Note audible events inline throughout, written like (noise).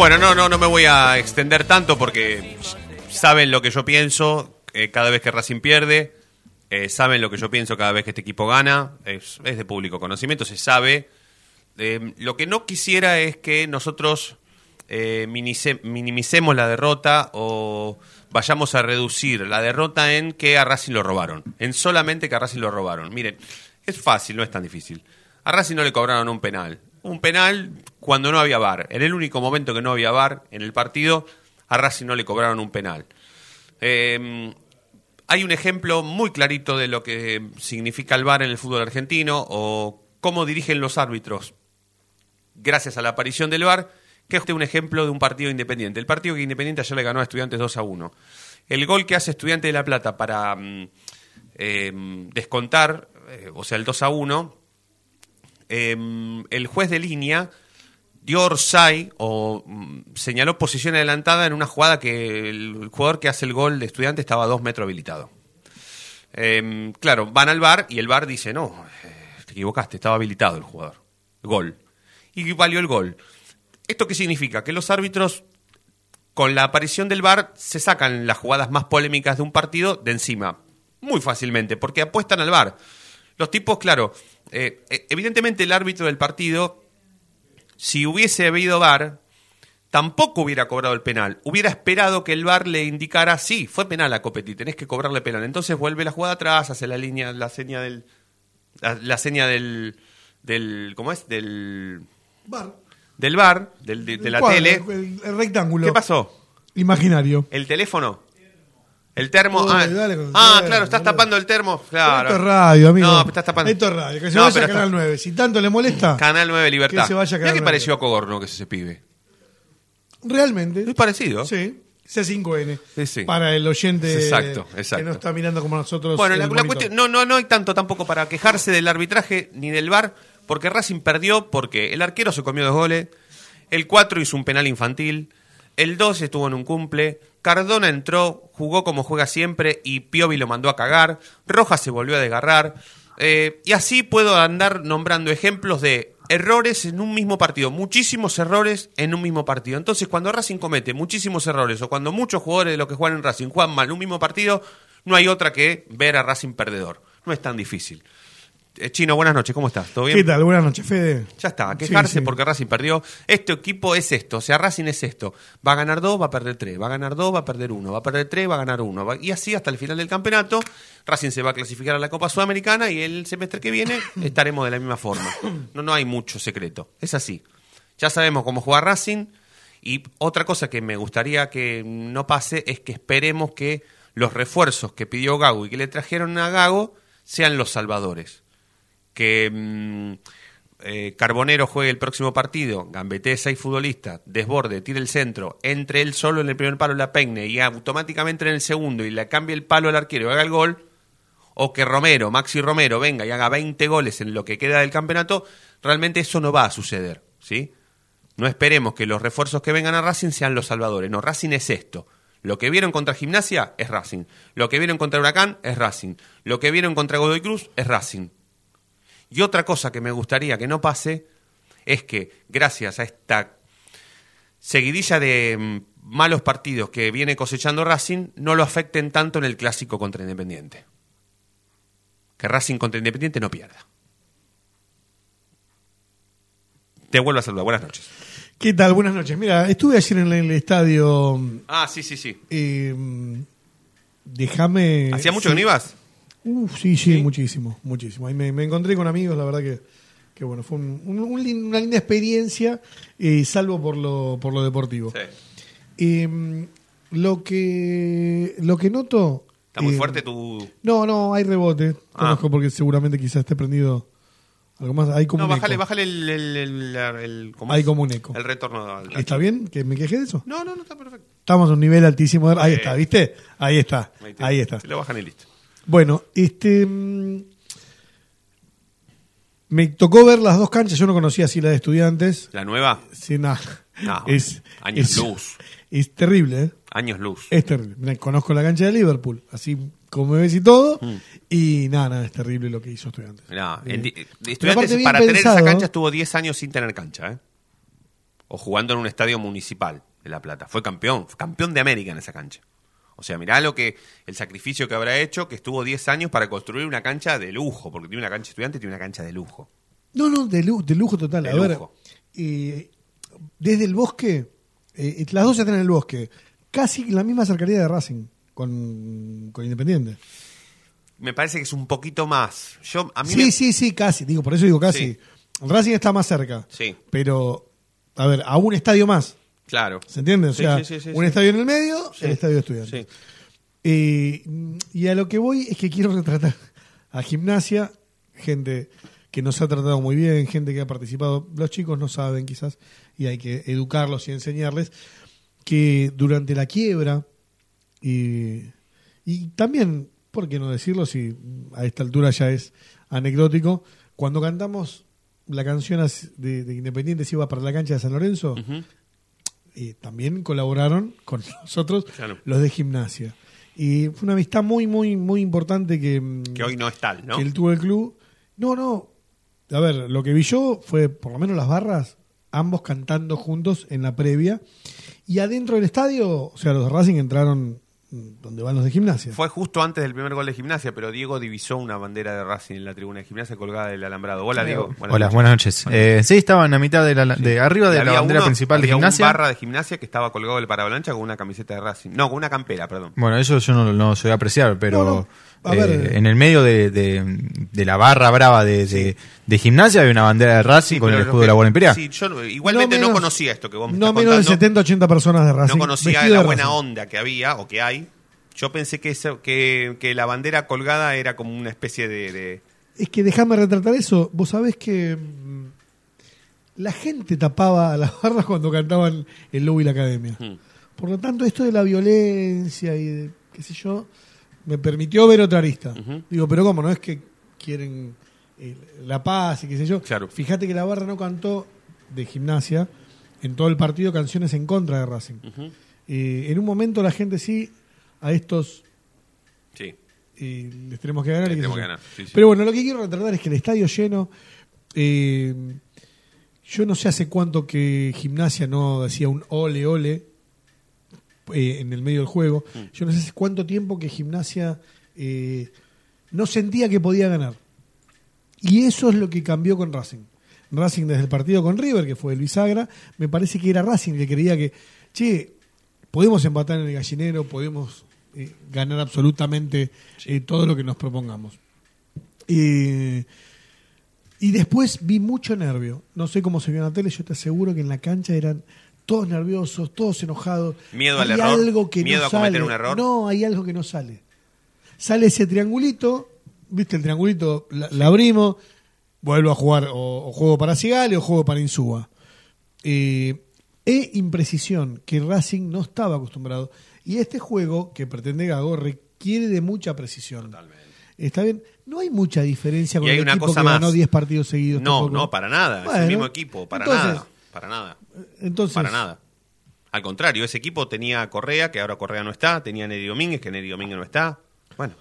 Bueno, no, no, no me voy a extender tanto porque saben lo que yo pienso eh, cada vez que Racing pierde, eh, saben lo que yo pienso cada vez que este equipo gana, es, de público conocimiento, se sabe. Eh, lo que no quisiera es que nosotros eh, minimicemos la derrota o vayamos a reducir la derrota en que a Racing lo robaron, en solamente que a Racing lo robaron. Miren, es fácil, no es tan difícil. A Racing no le cobraron un penal. Un penal cuando no había VAR. En el único momento que no había VAR en el partido, a Racing no le cobraron un penal. Eh, hay un ejemplo muy clarito de lo que significa el VAR en el fútbol argentino o cómo dirigen los árbitros gracias a la aparición del VAR, que es un ejemplo de un partido independiente. El partido que Independiente ayer le ganó a Estudiantes 2 a 1. El gol que hace Estudiantes de La Plata para mm, eh, descontar, eh, o sea, el 2 a 1, eh, el juez de línea dio orsay o mm, señaló posición adelantada en una jugada que el jugador que hace el gol de estudiante estaba a dos metros habilitado. Eh, claro, van al bar y el bar dice, no, eh, te equivocaste, estaba habilitado el jugador. Gol. Y valió el gol. ¿Esto qué significa? Que los árbitros, con la aparición del bar, se sacan las jugadas más polémicas de un partido de encima. Muy fácilmente, porque apuestan al bar. Los tipos, claro, eh, eh, evidentemente el árbitro del partido si hubiese habido VAR, tampoco hubiera cobrado el penal. Hubiera esperado que el VAR le indicara, sí, fue penal a Copetti, tenés que cobrarle penal. Entonces vuelve la jugada atrás, hace la línea, la seña del... La, la seña del, del... ¿Cómo es? Del... Bar. Del VAR, del, de, la cuadro, tele. El, el rectángulo. ¿Qué pasó? Imaginario. ¿El teléfono? ¿El termo? Uy, ah, dale ah, termo, claro, estás boludo. tapando el termo. Claro. Esto es radio, amigo. No, estás tapando. Esto es radio. Que se No, vaya a Canal está- 9. Si tanto le molesta, Canal 9 Libertad. Que se vaya a Mirá Canal que 9. pareció a Cogorno que es ese pibe. realmente. Es parecido. Sí. C5N. Sí, sí. Para el oyente Exacto, exacto. que no está mirando como nosotros. Bueno, la, la cuestión, no, no, no hay tanto tampoco para quejarse del arbitraje ni del VAR, porque Racing perdió porque el arquero se comió dos goles, el 4 hizo un penal infantil, el 2 estuvo en un cumple, Cardona entró, jugó como juega siempre y Piovi lo mandó a cagar, Rojas se volvió a desgarrar, eh, y así puedo andar nombrando ejemplos de errores en un mismo partido, muchísimos errores en un mismo partido. Entonces, cuando Racing comete muchísimos errores o cuando muchos jugadores de los que juegan en Racing juegan mal en un mismo partido, no hay otra que ver a Racing perdedor. No es tan difícil. Eh, Chino, buenas noches, ¿cómo estás? ¿Todo bien? ¿Qué tal? Buenas noches, Fede. Ya está, quejarse Sí, sí. porque Racing perdió. Este equipo es esto, o sea, Racing es esto. Va a ganar dos, va a perder tres. Va a ganar dos, va a perder uno. Va a perder tres, va a ganar uno. Y así hasta el final del campeonato. Racing se va a clasificar a la Copa Sudamericana y el semestre que viene (coughs) estaremos de la misma forma. No, no hay mucho secreto. Es así. Ya sabemos cómo juega Racing. Y otra cosa que me gustaría que no pase es que esperemos que los refuerzos que pidió Gago y que le trajeron a Gago sean los salvadores que mm, eh, Carbonero juegue el próximo partido, gambetee seis futbolistas, desborde, tire el centro, entre él solo en el primer palo la peine y automáticamente en el segundo y le cambie el palo al arquero y haga el gol, o que Romero, Maxi Romero, venga y haga 20 goles en lo que queda del campeonato, realmente eso no va a suceder, ¿sí? No esperemos que los refuerzos que vengan a Racing sean los salvadores. No, Racing es esto. Lo que vieron contra Gimnasia es Racing. Lo que vieron contra Huracán es Racing. Lo que vieron contra Godoy Cruz es Racing. Y otra cosa que me gustaría que no pase es que gracias a esta seguidilla de mm, malos partidos que viene cosechando Racing, no lo afecten tanto en el clásico contra Independiente. Que Racing contra Independiente no pierda. Te vuelvo a saludar. Buenas noches. ¿Qué tal? Buenas noches. Mira, estuve ayer en el estadio. Ah, sí, sí, sí. eh, déjame. ¿Hacía mucho sí. que no ibas? Uf, sí, sí, ¿Sí? muchísimo, muchísimo. Ahí me, me encontré con amigos, la verdad que, que bueno, fue un- un- un lin- una linda experiencia, eh, salvo por lo, por lo deportivo. Sí. Eh, lo que lo que noto. ¿Está muy eh, fuerte tu...? No, no, hay rebote. Ah. Conozco porque seguramente quizás esté prendido algo más. Hay como No, un bájale, eco. bájale el... el, el- el- ¿cómo Hay es? como un eco. El retorno al... ¿Está bien que me queje de eso? No, no, no, está perfecto. Estamos a un nivel altísimo. de- Ahí está, ¿viste? Ahí está. Ahí está. lo bajan y listo. Bueno, este. mm, Me tocó ver las dos canchas. Yo no conocía así la de estudiantes. ¿La nueva? Sí, nada. No, (laughs) es, años es- luz. Es terrible, ¿eh? Años luz. Es terrible. Conozco la cancha de Liverpool, así como me ves y todo. Mm. Y nada, nada, es terrible lo que hizo estudiantes. Eh, estudiantes para tener esa cancha estuvo 10 años sin tener cancha, ¿eh? O jugando en un estadio municipal de La Plata. Fue campeón, fue campeón de América en esa cancha. O sea, mirá lo que el sacrificio que habrá hecho, que estuvo 10 años para construir una cancha de lujo, porque tiene una cancha estudiante y tiene una cancha de lujo. No, no, de, lu- de lujo total. De a ver, lujo. eh, desde el bosque, eh, las dos ya están en el bosque. Casi la misma cercanía de Racing con, con Independiente. Me parece que es un poquito más. Yo a mí Sí, me- sí, sí, casi. Digo, por eso digo casi. Sí. Racing está más cerca. Sí. Pero, a ver, a un estadio más. Claro. ¿Se entiende? O Sí, sea, sí, sí, sí, un estadio en el medio, el estadio de estudiantes. Eh, y a lo que voy es que quiero retratar a gimnasia, gente que nos ha tratado muy bien, gente que ha participado. Los chicos no saben quizás y hay que educarlos y enseñarles que durante la quiebra y, y también, ¿por qué no decirlo si a esta altura ya es anecdótico? Cuando cantamos la canción de, de Independiente se iba para la cancha de San Lorenzo. Y también colaboraron con (laughs) nosotros Claro. los de gimnasia. Y fue una amistad muy, muy, muy importante que, mm, Que hoy no es tal, ¿no? que él tuvo el club. No, no. A ver, lo que vi yo fue por lo menos las barras, ambos cantando juntos en la previa. Y adentro del estadio, o sea, los de Racing entraron donde van los de gimnasia. Fue justo antes del primer gol de gimnasia, pero Diego divisó una bandera de Racing en la tribuna de gimnasia colgada del alambrado. Hola, Diego. Hola, noches. buenas noches. Eh, sí, estaban a mitad de, la, de arriba de la Había bandera uno- principal de había gimnasia. un barra de gimnasia que estaba colgado del paravalancha con una camiseta de Racing. No, con una campera, perdón. Bueno, eso yo no, no sé apreciar, pero No, no. A eh, ver. en el medio de, de- de la barra brava de, de- de gimnasia había una bandera de Racing con el escudo que- de la bola imperial. Sí, yo igualmente no, menos- conocía esto que vos me No estás menos de contando. 70, 80 personas de Racing. no conocía la de buena Racing. onda que había o que hay. Yo pensé que, eso- que, que la bandera colgada era como una especie de... de- Es que déjame retratar eso. Vos sabés que mm, la gente tapaba a las (laughs) barras cuando cantaban el Lobo y la Academia. Hmm. Por lo tanto, esto de la violencia y de, qué sé yo, me permitió ver otra arista. Digo, pero ¿cómo? No es que quieren eh, la paz y qué sé yo. Claro. Fíjate que la barra no cantó de gimnasia en todo el partido canciones en contra de Racing. Eh, en un momento la gente sí, a estos Sí. y les tenemos que ganar. y Les tenemos que ganar, sí, sí. Pero bueno, lo que quiero retratar es que el estadio lleno. eh, yo no sé hace cuánto que Gimnasia no decía un ole ole eh, en el medio del juego. Mm. Yo no sé hace cuánto tiempo que Gimnasia eh, no sentía que podía ganar. Y eso es lo que cambió con Racing. Racing desde el partido con River, que fue el bisagra, me parece que era Racing que creía que, che, podemos empatar en el gallinero, podemos eh, ganar absolutamente eh, todo lo que nos propongamos. Eh, y después vi mucho nervio. No sé cómo se vio en la tele, yo te aseguro que en la cancha eran todos nerviosos, todos enojados. Miedo al Hay error, algo que miedo no a cometer sale. un error. No, hay algo que no sale. Sale ese triangulito, viste el triangulito, la, la abrimos, vuelvo a jugar o, o juego para Cigale o juego para Insúa. Eh, e imprecisión que Racing no estaba acostumbrado. Y este juego que pretende Gago requiere de mucha precisión. Está bien, no hay mucha diferencia con Y hay el una equipo cosa que más. ganó 10 partidos seguidos. No, tampoco. no, para nada. es el mismo equipo, para entonces- nada. Para nada. Entonces, Para nada. Al contrario, ese equipo tenía a Correa, que ahora Correa no está, tenía a Neri Domínguez, que Neri Domínguez no está. Bueno,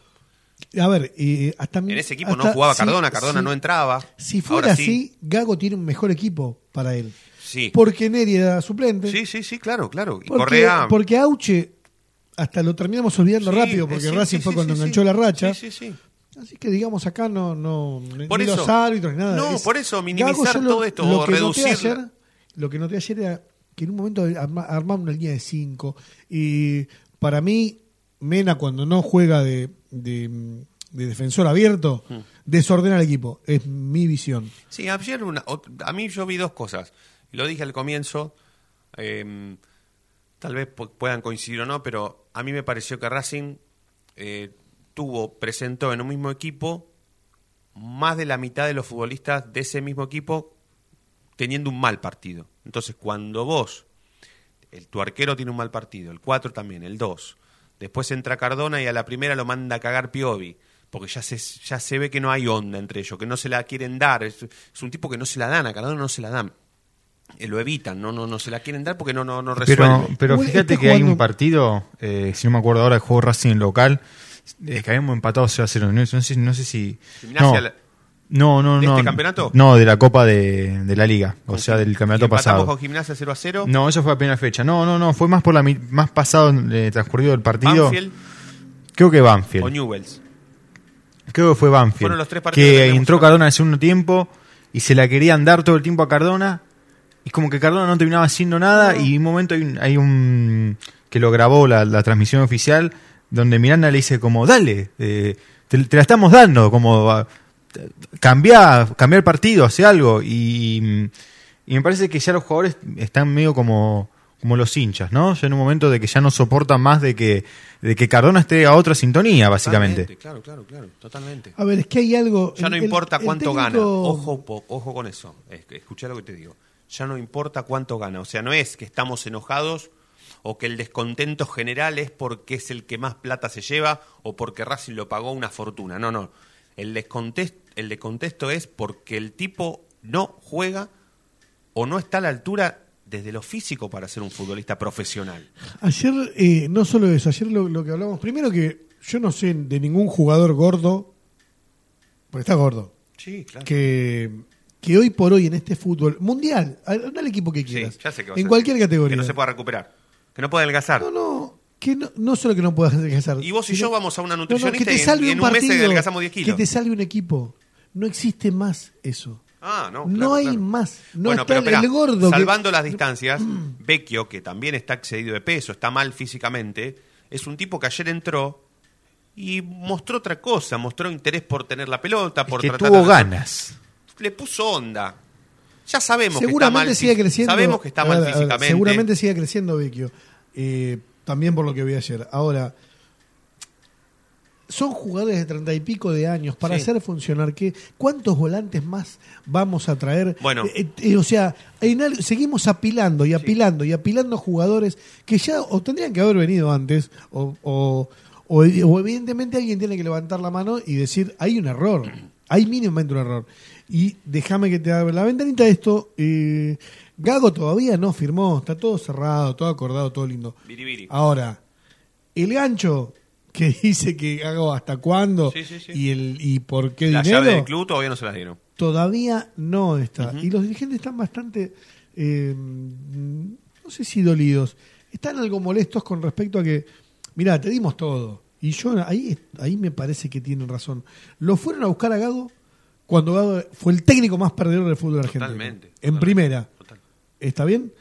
A ver, eh, hasta en ese equipo no jugaba si- Cardona, Cardona si- no entraba. Si fuera Ahora así, sí. Gago tiene un mejor equipo para él. Sí. Porque Neri era suplente. Sí, sí, sí, claro, claro. Y porque, Correa. porque Auche, hasta lo terminamos olvidando Sí, rápido, eh, porque sí, Racing sí, fue cuando enganchó la racha. Sí, sí, sí. Así que digamos acá no, no ni Por los eso. árbitros ni nada. No, Es- por eso, minimizar Gago, todo esto, o que noté reducir- ayer- lo que noté ayer era que en un momento arma- armaba una línea de cinco. Y para mí, Mena cuando no juega de, de- de defensor abierto, Hmm. desordena al equipo. Es mi visión. Sí, ayer una, a mí yo vi dos cosas. Lo dije al comienzo, eh, tal vez pu- puedan coincidir o no, pero a mí me pareció que Racing eh, tuvo, presentó en un mismo equipo más de la mitad de los futbolistas de ese mismo equipo teniendo un mal partido. Entonces, cuando vos, el, tu arquero tiene un mal partido, el 4 también, el 2, después entra Cardona y a la primera lo manda a cagar Piovi, porque ya se, ya se ve que no hay onda entre ellos, que no se la quieren dar. Es, es un tipo que no se la dan, a Cardona no se la dan. Eh, lo evitan, no, no, no se la quieren dar porque no, no, no resuelve. Pero, fíjate está que hay un partido, eh, si no me acuerdo ahora, el juego Racing local, eh, que habíamos empatado 0 a 0. No, sé, no sé si. Gimnasia no, la- no, no. ¿De no, este campeonato? No, de la Copa de, de la Liga, o sea, del campeonato pasado. con Gimnasia 0 a 0. No, eso fue a primera fecha. No, no, no, fue más por la más pasado eh, transcurrido del partido. Banfield Creo que Banfield. o Newells. Creo que fue Banfield. Fueron los tres partidos que entró. Cardona en el segundo tiempo y se la querían dar todo el tiempo a Cardona. Y como que Cardona no terminaba haciendo nada. Y en un momento hay un, hay un- que lo grabó la, la transmisión oficial, donde Miranda le dice como, dale, eh, te, te la estamos dando, como ah, cambia, cambia el partido, hace algo. Y, y me parece que ya los jugadores están medio como como los hinchas, ¿no? Ya en un momento de que ya no soportan más de que de que Cardona esté a otra sintonía, básicamente. Totalmente, Claro, claro, claro, totalmente. A ver, es que hay algo. Ya no el- importa el cuánto técnico- gana. Ojo, ojo con eso. Es- Escuchá lo que te digo. Ya no importa cuánto gana. O sea, no es que estamos enojados o que el descontento general es porque es el que más plata se lleva o porque Racing lo pagó una fortuna. No, no. El el descontexto es porque el tipo no juega o no está a la altura desde lo físico para ser un futbolista profesional. Ayer, eh, no solo eso, ayer lo, lo que hablamos, primero que yo no sé de ningún jugador gordo, porque está gordo, Sí, claro. que, que hoy por hoy en este fútbol mundial, al al equipo que Sí, quieras, ya sé que vas a en decir. cualquier categoría. Que no se pueda recuperar. Que no pueda adelgazar. No, no, que no, no solo que no puedas adelgazar. Y vos y yo vamos a una No, no, nutricionista que te y en- salve y en un un mes partido, adelgazamos 10 kilos. Que te salve un equipo. No existe más eso. Ah, no. No hay claro. más. No bueno, está pero el- el gordo que- Salvando las distancias, (clears throat) Vecchio, que también está excedido de peso, está mal físicamente, es un tipo que ayer entró y mostró otra cosa, mostró interés por tener la pelota, Es por que tratar tuvo de- ganas. Le puso onda. Ya sabemos seguramente que está sigue mal. fí- creciendo. Sabemos que está a mal ver, a ver, físicamente. seguramente sigue creciendo Vecchio. Eh, también por lo que vi ayer. Ahora, son jugadores de treinta y pico de años para Sí. hacer funcionar qué. ¿Cuántos volantes más vamos a traer? Bueno. Eh, eh, o sea, en seguimos apilando y apilando y apilando jugadores que ya o tendrían que haber venido antes o, o, o- o evidentemente alguien tiene que levantar la mano y decir hay un error, hay mínimamente un error. Y déjame que te abra la ventanita de esto. eh, Gago todavía no firmó, está todo cerrado, todo acordado, todo lindo. Biribiri. Ahora, el gancho que (laughs) dice que hago hasta cuándo Sí, sí, sí. y el y por qué La dinero llave del club todavía no se las dieron. todavía no está. Y los dirigentes están bastante, eh, no sé si dolidos, están algo molestos con respecto a que, mira, te dimos todo. Y yo ahí, ahí me parece que tienen razón. Lo fueron a buscar a Gago cuando Gago fue el técnico más perdedor del fútbol argentino. Totalmente, En totalmente, primera. total. ¿Está bien?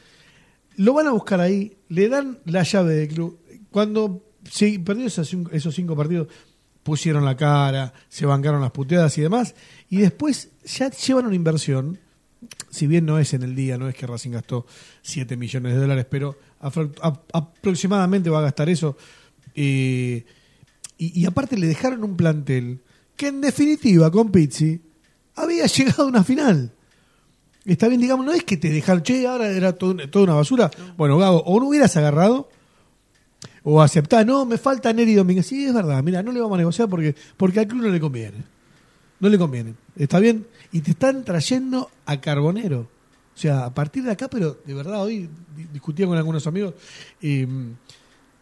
Lo van a buscar ahí, le dan la llave del club. Cuando se perdió esos cinco, esos cinco partidos, pusieron la cara, se bancaron las puteadas y demás, y después ya llevan una inversión, si bien no es en el día, no es que Racing gastó 7 millones de dólares, pero aproximadamente va a gastar eso. eh, y, y aparte le dejaron un plantel que en definitiva con Pizzi había llegado a una final. Está bien, digamos, no es que te dejaron, che, ahora era todo, toda una basura. Bueno, Gabo, o no hubieras agarrado o aceptás, no, me falta Neri Domínguez. Sí, es verdad, mira, no le vamos a negociar porque, porque al club no le conviene. No le conviene. ¿Está bien? Y te están trayendo a Carbonero. O sea, a partir de acá, pero de verdad, hoy di- discutía con algunos amigos.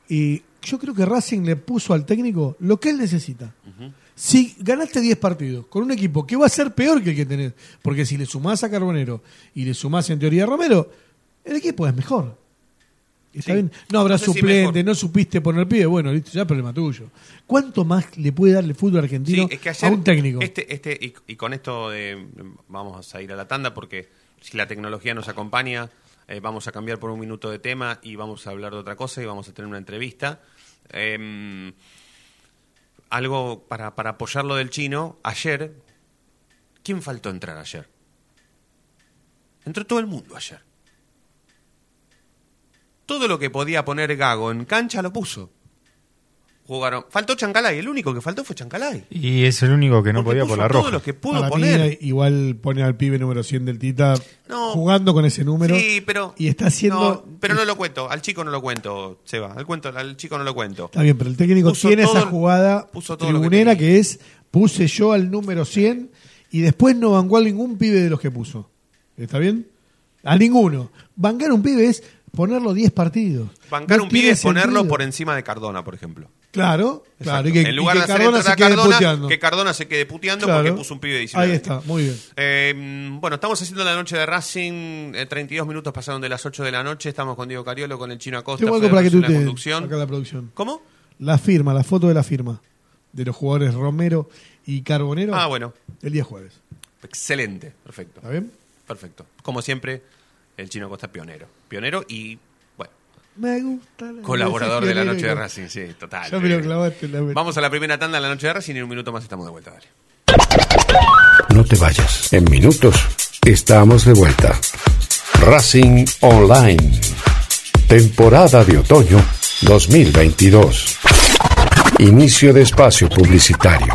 y yo creo que Racing le puso al técnico lo que él necesita. Si ganaste 10 partidos con un equipo que va a ser peor que el que tenés, porque si le sumás a Carbonero y le sumás en teoría a Romero, el equipo es mejor. ¿Está Sí. bien? No habrá No sé si suplente, no supiste poner pie, bueno, listo, ya problema tuyo. ¿Cuánto más le puede dar el fútbol argentino Sí, es que ayer a un técnico? Este, este, y, y con esto de, vamos a ir a la tanda porque si la tecnología nos acompaña, Eh, vamos a cambiar por un minuto de tema y vamos a hablar de otra cosa y vamos a tener una entrevista. Em, algo para, para apoyar lo del chino. Ayer, ¿quién faltó entrar ayer? Entró todo el mundo ayer. Todo lo que podía poner Gago en cancha lo puso. Jugaron. Faltó Chancalay, el único que faltó fue Chancalay. Y es el único que no Porque podía puso por la todos roja. los que pudo Para mí, poner. igual pone al pibe número 100 del Tita No. jugando con ese número. Sí, pero. Y está haciendo. No, pero no lo cuento. Al chico no lo cuento, Seba. Al, cuento, al chico no lo cuento. Está bien, pero el técnico Puso tiene todo esa jugada puso todo lo que tribunera tenía. que, es puse yo al número 100 y después no bancó a ningún pibe de los que puso. ¿Está bien? A ninguno. Bancar un pibe es ponerlo 10 partidos. Bancar No un pibe es ponerlo sentido. por encima de Cardona, por ejemplo. Claro, claro. Y que, en lugar y de que hacer Cardona entrar se a quede Cardona, puteando. que Cardona se quede puteando Claro. porque puso un pibe de 19. Ahí está, muy bien. Eh, bueno, estamos haciendo la noche de Racing. eh, 32 minutos pasaron de las 8 de la noche. Estamos con Diego Cariolo, con el chino Acosta. Tengo algo para que tú te conducción. acá la producción. ¿Cómo? La firma, la foto de la firma de los jugadores Romero y Carbonero. Ah, bueno. El día jueves. Excelente. Perfecto. ¿Está bien? Perfecto. Como siempre, el chino Acosta pionero. Pionero y, Me gusta. la- colaborador de la noche de no. Racing. Sí, total. Ya me lo Eh, clavaste la Vamos a la primera tanda de la noche de Racing y en un minuto más estamos de vuelta. Dale. No te vayas. En minutos estamos de vuelta. Racing Online. Temporada de otoño 2022. Inicio de espacio publicitario.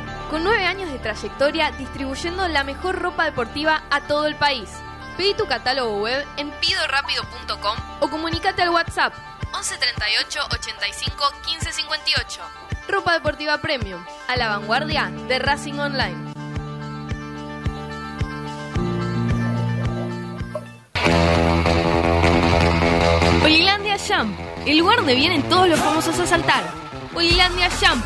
Con nueve años de trayectoria distribuyendo la mejor ropa deportiva a todo el país. Pedí tu catálogo web en pidorapido.com o comunícate al WhatsApp 11 38 85 15 58. Ropa deportiva premium, a la vanguardia de Racing Online. Holilandia Jump, el lugar donde vienen todos los famosos a saltar. Holilandia Jump,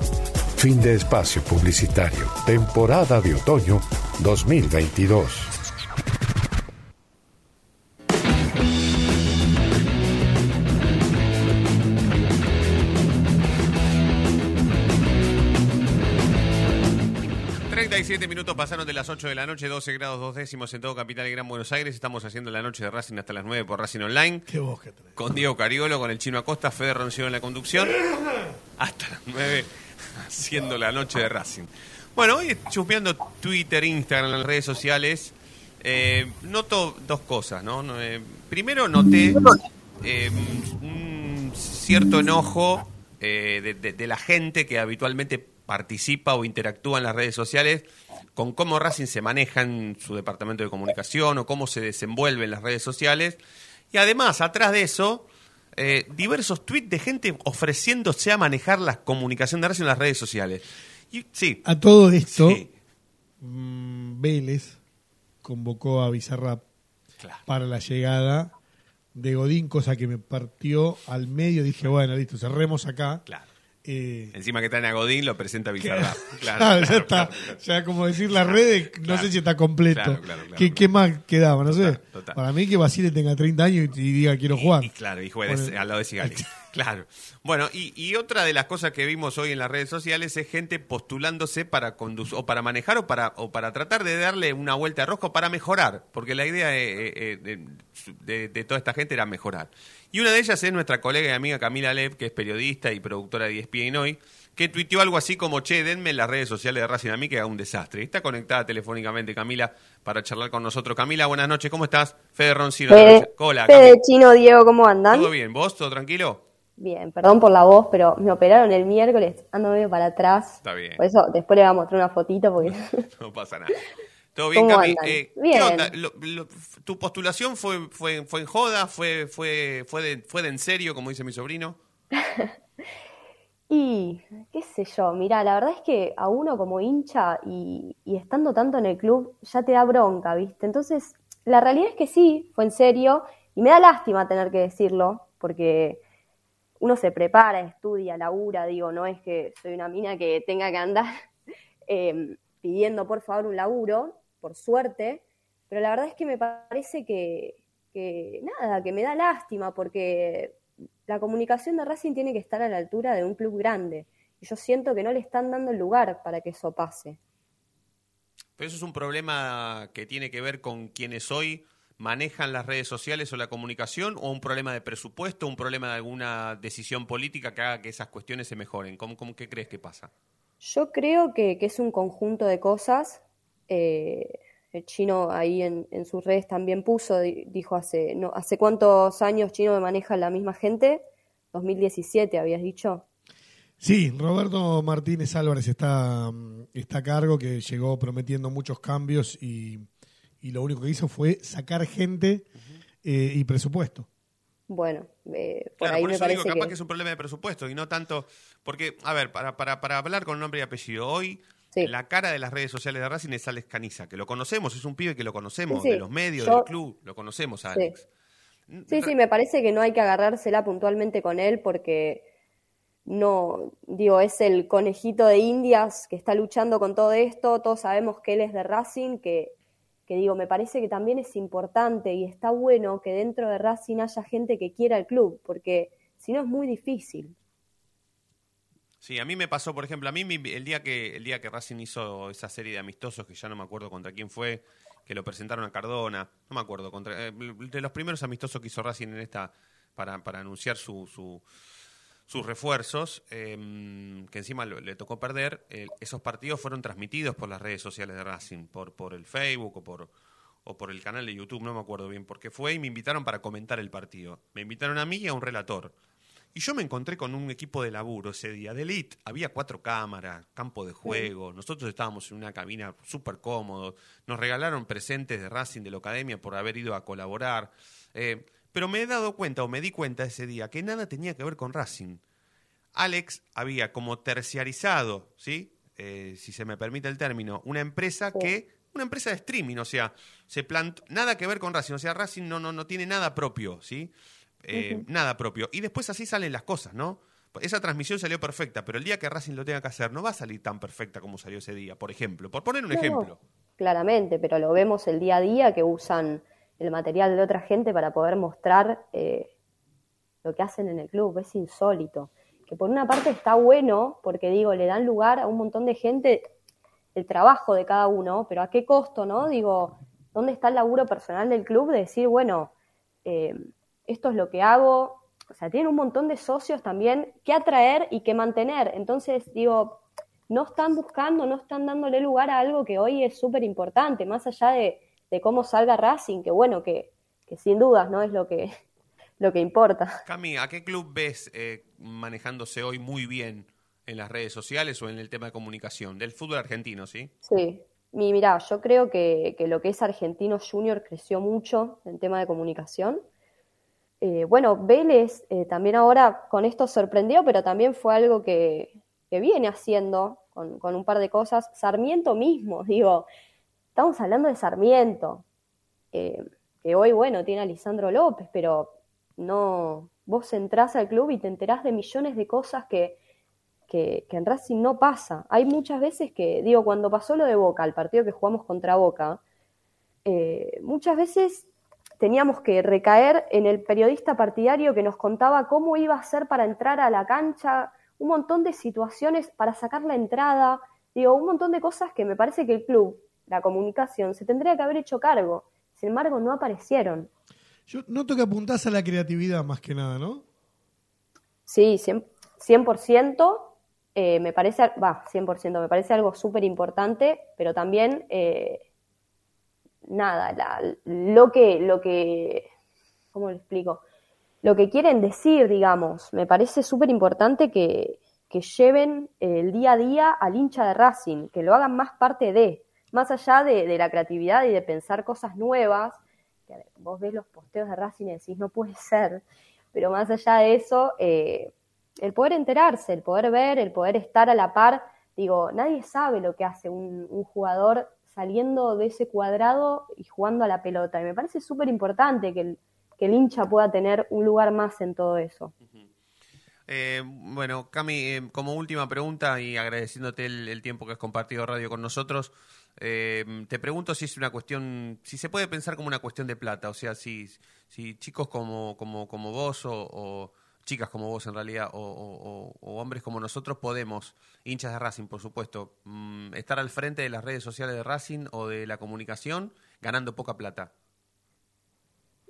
Fin de espacio publicitario. Temporada de otoño 2022. Siete minutos pasaron de las 8 de la noche, 12 grados dos décimos en todo Capital y Gran Buenos Aires. Estamos haciendo la noche de Racing hasta las 9 por Racing Online. Qué voz que tenés. Con Diego Cariolo, con el Chino Acosta, Fede Roncino en la conducción. Hasta las 9 haciendo la noche de Racing. Bueno, hoy chusmeando Twitter, Instagram, las redes sociales, eh, noto dos cosas, ¿no? Eh, primero noté eh, un cierto enojo de- de la gente que habitualmente participa o interactúa en las redes sociales con cómo Racing se maneja en su departamento de comunicación o cómo se desenvuelve en las redes sociales. Y además, atrás de eso, eh, diversos tweets de gente ofreciéndose a manejar la comunicación de Racing en las redes sociales. Y, sí, A todo esto, sí, mm, Vélez convocó a Bizarrap claro. para la llegada de Godín, cosa que me partió al medio. Dije, bueno, listo, cerremos acá. claro. Eh, Encima que traen a Godín, lo presenta Bizarrap. Claro, (laughs) Claro, ya está. claro. Ya como decir las redes, no sé si está completo. Claro, claro, claro, ¿Qué, qué más quedaba? No sé. Total. Para mí que Basile tenga 30 años y, y diga quiero jugar. Y claro, y juegue de- Bueno. al lado de Sigali. (laughs) (laughs) claro. Bueno, y, y otra de las cosas que vimos hoy en las redes sociales es gente postulándose para conducir, o para manejar, o para, o para tratar de darle una vuelta de rosco para mejorar, porque la idea eh, eh, de, de- de toda esta gente era mejorar. Y una de ellas es nuestra colega y amiga Camila Lev, que es periodista y productora de ESPN hoy, que tuiteó algo así como, che, denme en las redes sociales de Racing a mí que haga un desastre. Está conectada telefónicamente Camila para charlar con nosotros. Camila, buenas noches, ¿cómo estás? Fede Roncino. Fede, Hola, Fede. Chino, Diego, ¿cómo andan? ¿Todo bien? ¿Vos? ¿Todo tranquilo? Bien, perdón por la voz, pero me operaron el miércoles, ando medio para atrás. Está bien. Por eso después le voy a mostrar una fotito porque... (laughs) No pasa nada. ¿Todo bien, ¿Cómo Cami? Eh, ¿Qué Bien. onda? Lo- lo- ¿Tu postulación fue, fue, fue en joda? ¿Fue, fue, fue, de, ¿Fue de en serio, como dice mi sobrino? (laughs) Y qué sé yo, mira, la verdad es que a uno como hincha y, y estando tanto en el club ya te da bronca, ¿viste? Entonces, la realidad es que sí, fue en serio y me da lástima tener que decirlo porque uno se prepara, estudia, labura, digo, no es que soy una mina que tenga que andar (laughs) eh, pidiendo por favor un laburo, por suerte, pero la verdad es que me parece que, que nada, que me da lástima porque la comunicación de Racing tiene que estar a la altura de un club grande. Y yo siento que no le están dando el lugar para que eso pase. Pero eso es un problema que tiene que ver con quienes hoy manejan las redes sociales o la comunicación, o un problema de presupuesto, un problema de alguna decisión política que haga que esas cuestiones se mejoren. ¿Cómo, cómo, ¿Qué crees que pasa? Yo creo que, que es un conjunto de cosas. Eh, el chino ahí en, en sus redes también puso, di- dijo hace, no, ¿hace cuántos años chino me maneja la misma gente? 2017, habías dicho. Sí, Roberto Martínez Álvarez está, mm, está a cargo, que llegó prometiendo muchos cambios y, y lo único que hizo fue sacar gente eh, y presupuesto. Bueno, eh, por Claro, ahí por me eso digo, parece capaz que... que es un problema de presupuesto y no tanto. Porque, a ver, para, para, para hablar con nombre y apellido, hoy Sí. La cara de las redes sociales de Racing es Alex Caniza, que lo conocemos, es un pibe que lo conocemos Sí, sí. de los medios, Yo- del club, lo conocemos a. Alex. Sí, sí, me parece que no hay que agarrársela puntualmente con él porque no, digo, es el conejito de Indias que está luchando con todo esto, todos sabemos que él es de Racing, que, que digo, me parece que también es importante y está bueno que dentro de Racing haya gente que quiera el club, porque si no es muy difícil. Sí, a mí me pasó, por ejemplo, a mí el día que el día que Racing hizo esa serie de amistosos, que ya no me acuerdo contra quién fue, que lo presentaron a Cardona, no me acuerdo, contra, eh, de los primeros amistosos que hizo Racing en esta para, para anunciar su, su- sus refuerzos, eh, que encima le tocó perder, eh, esos partidos fueron transmitidos por las redes sociales de Racing, por, por el Facebook o por, o por el canal de YouTube, no me acuerdo bien por qué fue, y me invitaron para comentar el partido. Me invitaron a mí y a un relator. Y yo me encontré con un equipo de laburo ese día, de elite. Había cuatro cámaras, campo de juego. Nosotros estábamos en una cabina súper cómodos. Nos regalaron presentes de Racing, de la Academia, por haber ido a colaborar. Eh, pero me he dado cuenta, o me di cuenta ese día, que nada tenía que ver con Racing. Alex había como terciarizado, ¿sí? Eh, si se me permite el término, una empresa que una empresa de streaming, o sea, se plantó nada que ver con Racing, o sea, Racing no no no tiene nada propio, ¿sí? Eh, Nada propio. Y después así salen las cosas, ¿no? Esa transmisión salió perfecta, pero el día que Racing lo tenga que hacer no va a salir tan perfecta como salió ese día, por ejemplo. Por poner un no, ejemplo. claramente, pero lo vemos el día a día que usan el material de otra gente para poder mostrar eh, lo que hacen en el club. Es insólito. Que por una parte está bueno, porque digo, le dan lugar a un montón de gente el trabajo de cada uno, pero a qué costo, ¿no? Digo, ¿dónde está el laburo personal del club de decir, bueno, eh, esto es lo que hago? O sea, tienen un montón de socios también que atraer y que mantener. Entonces, digo, no están buscando, no están dándole lugar a algo que hoy es súper importante, más allá de, de cómo salga Racing, que bueno, que, que sin dudas no es lo que, (laughs) lo que importa. Cami, ¿a qué club ves eh, manejándose hoy muy bien en las redes sociales o en el tema de comunicación? Del fútbol argentino, ¿sí? Sí, mi, mirá, yo creo que, que lo que es Argentino Junior creció mucho en tema de comunicación. Eh, bueno, Vélez eh, también ahora con esto sorprendió, pero también fue algo que, viene haciendo con, un par de cosas. Sarmiento mismo, (laughs) digo, estamos hablando de Sarmiento, eh, que hoy, bueno, tiene a Lisandro López, pero no, vos entrás al club y te enterás de millones de cosas que, que, en Racing no pasa. Hay muchas veces que, digo, cuando pasó lo de Boca, el partido que jugamos contra Boca, muchas veces teníamos que recaer en el periodista partidario que nos contaba cómo iba a ser para entrar a la cancha, un montón de situaciones para sacar la entrada, digo, un montón de cosas que me parece que el club, la comunicación, se tendría que haber hecho cargo. Sin embargo, no aparecieron. Yo noto que apuntás a la creatividad más que nada, ¿no? Sí, 100%, 100% eh, me parece, va, 100%, me parece algo súper importante, pero también, eh, nada, la- lo que, lo que, ¿cómo lo explico? Lo que quieren decir, digamos, me parece súper importante que, que lleven el día a día al hincha de Racing, que lo hagan más parte de, más allá de, de la creatividad y de pensar cosas nuevas, que vos ves los posteos de Racing y decís, no puede ser, pero más allá de eso, eh, el poder enterarse, el poder ver, el poder estar a la par, digo, nadie sabe lo que hace un jugador saliendo de ese cuadrado y jugando a la pelota, y me parece súper importante que el, que el hincha pueda tener un lugar más en todo eso. Eh, bueno, Cami, eh, como última pregunta y agradeciéndote el, tiempo que has compartido radio con nosotros, eh, te pregunto si es una cuestión, si se puede pensar como una cuestión de plata, o sea, si, si chicos como, como, como vos o, o chicas como vos en realidad, o, hombres como nosotros podemos, hinchas de Racing por supuesto, mm, estar al frente de las redes sociales de Racing o de la comunicación ganando poca plata.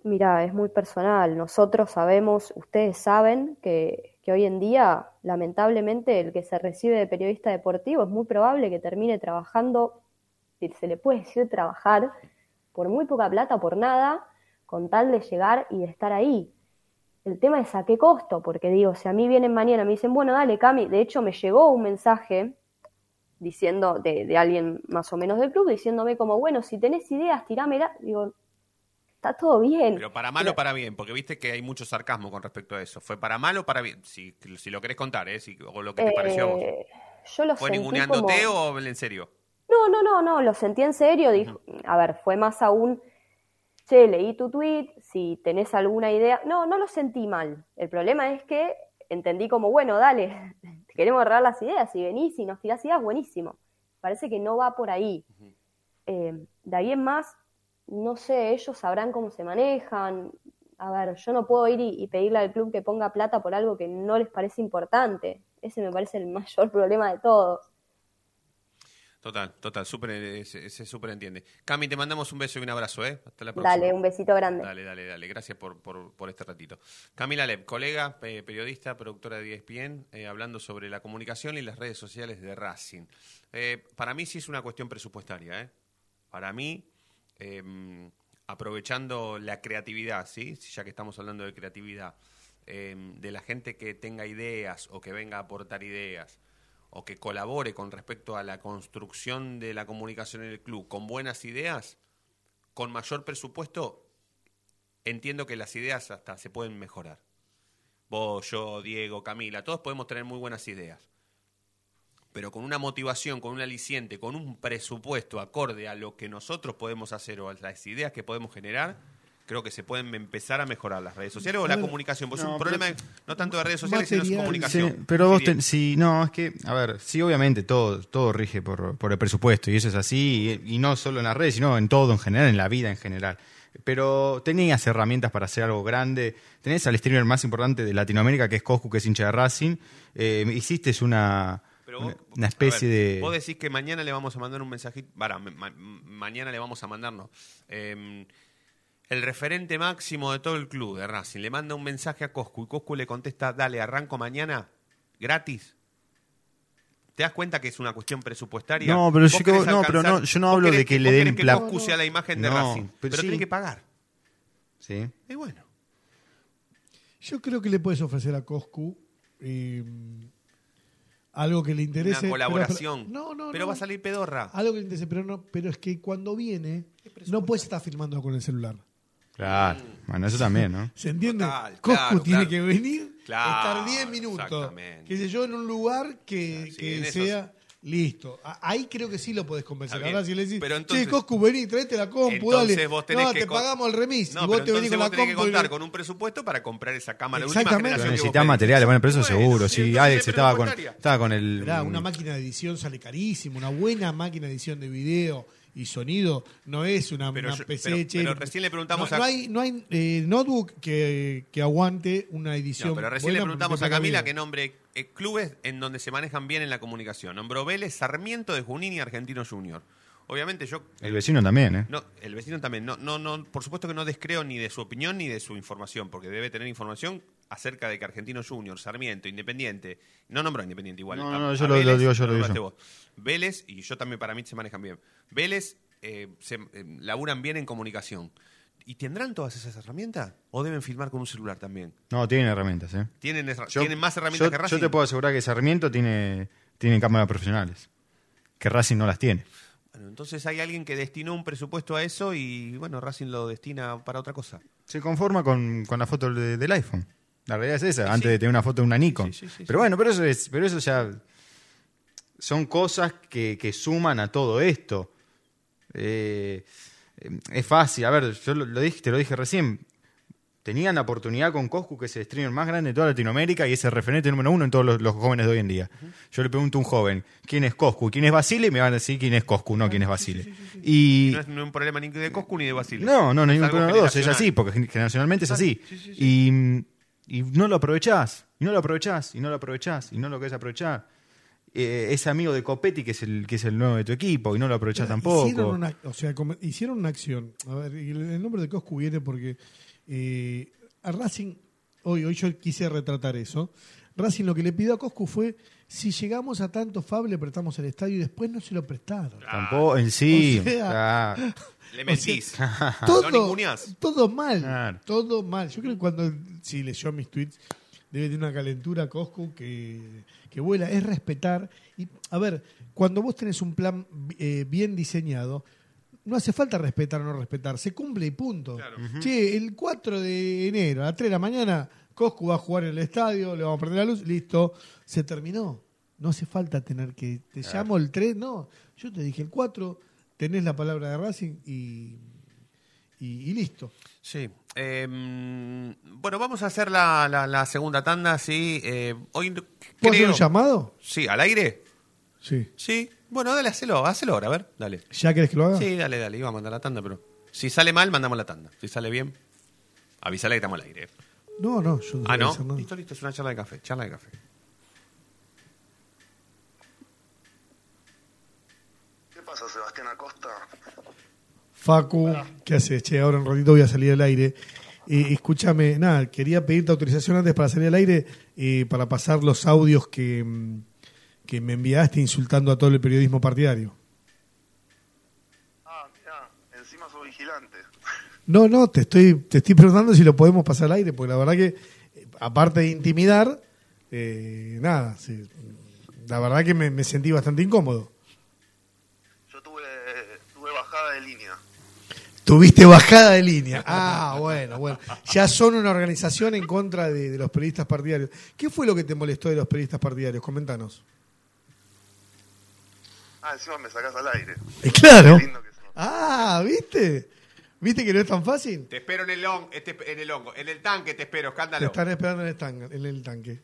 Mira, es muy personal. Nosotros sabemos, ustedes saben que, que hoy en día, lamentablemente, el que se recibe de periodista deportivo es muy probable que termine trabajando, se le puede decir trabajar, por muy poca plata por nada, con tal de llegar y de estar ahí. El tema es a qué costo, porque digo, si a mí vienen mañana me dicen, bueno, dale, Cami, de hecho me llegó un mensaje diciendo de, de alguien más o menos del club, diciéndome como, bueno, si tenés ideas, tirámela. Digo, está todo bien. Pero para mal o para bien, porque viste que hay mucho sarcasmo con respecto a eso. ¿Fue para mal o para bien? Si, si lo querés contar, ¿eh? Si- o lo que te pareció a vos. Eh, yo lo ¿Fue sentí ninguneándote como... o en serio? No, no, no, no, lo sentí en serio. Dijo, a ver, fue más aún, che, leí tu tweet, si tenés alguna idea. No, no lo sentí mal. El problema es que entendí como, bueno, dale, (laughs) te queremos agarrar las ideas, si venís y nos tirás ideas, buenísimo. Parece que no va por ahí. Eh, de ahí en más, no sé, ellos sabrán cómo se manejan. A ver, yo no puedo ir y, y pedirle al club que ponga plata por algo que no les parece importante. Ese me parece el (laughs) mayor problema de todos. Total, total, súper, eh, se, se súper entiende. Cami, te mandamos un beso y un abrazo, ¿eh? Hasta la próxima. Dale, un besito grande. Dale, dale, dale. Gracias por, por, por este ratito. Camila Leb, colega, eh, periodista, productora de ESPN, eh, hablando sobre la comunicación y las redes sociales de Racing. Eh, para mí sí es una cuestión presupuestaria, ¿eh? Para mí, eh, aprovechando la creatividad, ¿sí? Ya que estamos hablando de creatividad, eh, de la gente que tenga ideas o que venga a aportar ideas o que colabore con respecto a la construcción de la comunicación en el club con buenas ideas, con mayor presupuesto, entiendo que las ideas hasta se pueden mejorar. Vos, yo, Diego, Camila, todos podemos tener muy buenas ideas. Pero con una motivación, con un aliciente, con un presupuesto acorde a lo que nosotros podemos hacer o a las ideas que podemos generar, creo que se pueden empezar a mejorar las redes sociales o la comunicación. Pues es no, un pero- problema no tanto de redes sociales, sino de comunicación. Sí, pero vos, ten- sí, no, es que, a ver, sí, obviamente todo, todo rige por, por el presupuesto y eso es así, y, y no solo en las redes, sino en todo en general, en la vida en general. Pero tenías herramientas para hacer algo grande, tenés al streamer más importante de Latinoamérica, que es Coscu, que es hincha de Racing, eh, hiciste una, Pero una, vos- una a especie ver, de... Vos decís que mañana le vamos a mandar un mensajito. Para, ma- ma- mañana le vamos a mandarnos. eh, el referente máximo de todo el club de Racing le manda un mensaje a Coscu y Coscu le contesta: Dale, arranco mañana, gratis. ¿Te das cuenta que es una cuestión presupuestaria? No, pero yo que- no, pero no, yo no hablo de que le den que Coscu sea la imagen de No, Racing, pero pero, sí. tiene que pagar. Sí. Y bueno. Yo creo que le puedes ofrecer a Coscu eh, algo que le interese. Una pero- colaboración. pero- no, no, pero no. va a salir pedorra. Algo que le interese, pero no, pero es que cuando viene, no puedes estar filmando con el celular. Claro, bueno, eso también, ¿no? ¿Se entiende? Total, Coscu claro, tiene claro. que venir, Claro, estar 10 minutos, qué sé yo, en un lugar que, Claro, sí, que sea listo. Ahí creo que sí lo podés bien. Ahora si le decís, Pero entonces- che, Coscu, vení, traete la compu, Entonces dale. vos tenés no, que te pagamos el remis. No, y vos pero te venís con la tenés que compu. y- contar con un presupuesto para comprar esa cámara última Exactamente. Pero necesitas materiales, bueno, pero eso Bueno, seguro. sí, Sí, Alex es estaba con, estaba con el... Una máquina de edición sale carísimo. Una buena máquina de edición de video y sonido no es una, Pero una yo- PC. pero- pero recién le preguntamos no, a- No hay, no hay eh, notebook que, que aguante una edición. No, pero recién le preguntamos a Camila que nombre eh, clubes en donde se manejan bien en la comunicación. Nombró Vélez, Sarmiento de Junín y Argentino Junior. Obviamente yo... El vecino también, ¿eh? No, el vecino también. No, no, no, por supuesto que no descreo ni de su opinión ni de su información, porque debe tener información acerca de que Argentino Junior, Sarmiento, Independiente, no nombró a Independiente igual. No, a- no, yo a lo- lo Vélez, digo yo, lo digo vos. Vélez, y yo también para mí se manejan bien. Vélez eh, se eh, laburan bien en comunicación. ¿Y tendrán todas esas herramientas? ¿O deben filmar con un celular también? No, tienen herramientas, ¿eh? ¿Tienen, esa- Yo- ¿tienen más herramientas yo, que Racing? Yo te puedo asegurar que Sarmiento tiene, tiene cámaras profesionales. Que Racing no las tiene. Entonces hay alguien que destinó un presupuesto a eso y bueno, Racing lo destina para otra cosa. Se conforma con, con la foto de- del iPhone. La realidad es esa, Sí, antes sí. de tener una foto de una Nikon. Sí, pero bueno, pero eso es, pero eso ya son cosas que, que suman a todo esto. Eh, eh, es fácil, a ver, yo lo, lo dije, te lo dije recién. Tenían la oportunidad con Coscu, que es el streamer más grande de toda Latinoamérica y es el referente número uno en todos los, los jóvenes de hoy en día. Yo le pregunto a un joven, ¿quién es Coscu? ¿Quién es Basile? Y me van a decir quién es Coscu, no quién es Basile. Y No es un problema ni de Coscu ni de Basile. no, no, no Es ningún problema de dos, es así, porque gen- generacionalmente es así. Y, y no lo aprovechás, y no lo aprovechás, y no lo aprovechás, y no lo querés aprovechar. Eh, es amigo de Copetti, que es el que es el nuevo de tu equipo, y no lo aprovechás tampoco. Hicieron una, o sea, hicieron una acción. A ver, el nombre de Coscu viene porque eh, a Racing, hoy, hoy yo quise retratar eso. Racing lo que le pidió a Coscu fue: si llegamos a tanto Fab, le prestamos el estadio y después no se lo prestaron. Tampoco, en sí. O sea, claro. (laughs) Le mentís. (laughs) todo, mal, Claro. todo mal. Yo creo que cuando si leyó mis tweets debe tener una calentura Coscu que, que vuela, es respetar. Y a ver, cuando vos tenés un plan eh, bien diseñado, no hace falta respetar o no respetar, se cumple y punto. Che, el 4 de enero a las 3 de la mañana, Coscu va a jugar en el estadio, le vamos a prender la luz, listo, se terminó. No hace falta tener que. Te llamo el 3, no. Yo te dije el 4, tenés la palabra de Racing y. Y, y listo. Sí. Eh, bueno, vamos a hacer la, la- la segunda tanda, sí. Eh, hoy ¿Puedo hacer creo... un llamado? Sí, ¿al aire? Sí. Sí. Bueno, dale, hacelo, hacelo ahora, a ver, dale. ¿Ya querés que lo haga? Sí, dale, dale, iba a mandar la tanda, pero... Si sale mal, mandamos la tanda. Si sale bien, avísale que estamos al aire. No, no, yo no Ah, ¿no? hacer nada. Listo, listo, es una charla de café, charla de café. ¿Qué pasa, Sebastián Acosta? Facu, ¿qué haces? Che, ahora un ratito voy a salir al aire. Eh, escúchame, nada, quería pedirte autorización antes para salir al aire, eh, para pasar los audios que, mm, que me enviaste insultando a todo el periodismo partidario. Ah, mirá, encima soy vigilante. No, no, te estoy, te estoy preguntando si lo podemos pasar al aire, porque la verdad que, eh, aparte de intimidar, eh, nada, sí, la verdad que me, me sentí bastante incómodo. Yo tuve, tuve bajada de línea. Tuviste bajada de línea. Ah, bueno, bueno. Ya son una organización en contra de, de los periodistas partidarios. ¿Qué fue lo que te molestó de los periodistas partidarios? Coméntanos. Ah, encima me sacás al aire. Eh, (laughs) claro. Qué lindo que sos. Ah, ¿viste? ¿Viste que no es tan fácil? Te espero en el, este, en el hongo, en el tanque te espero, Te escándalo. están esperando en el, tan- en el tanque.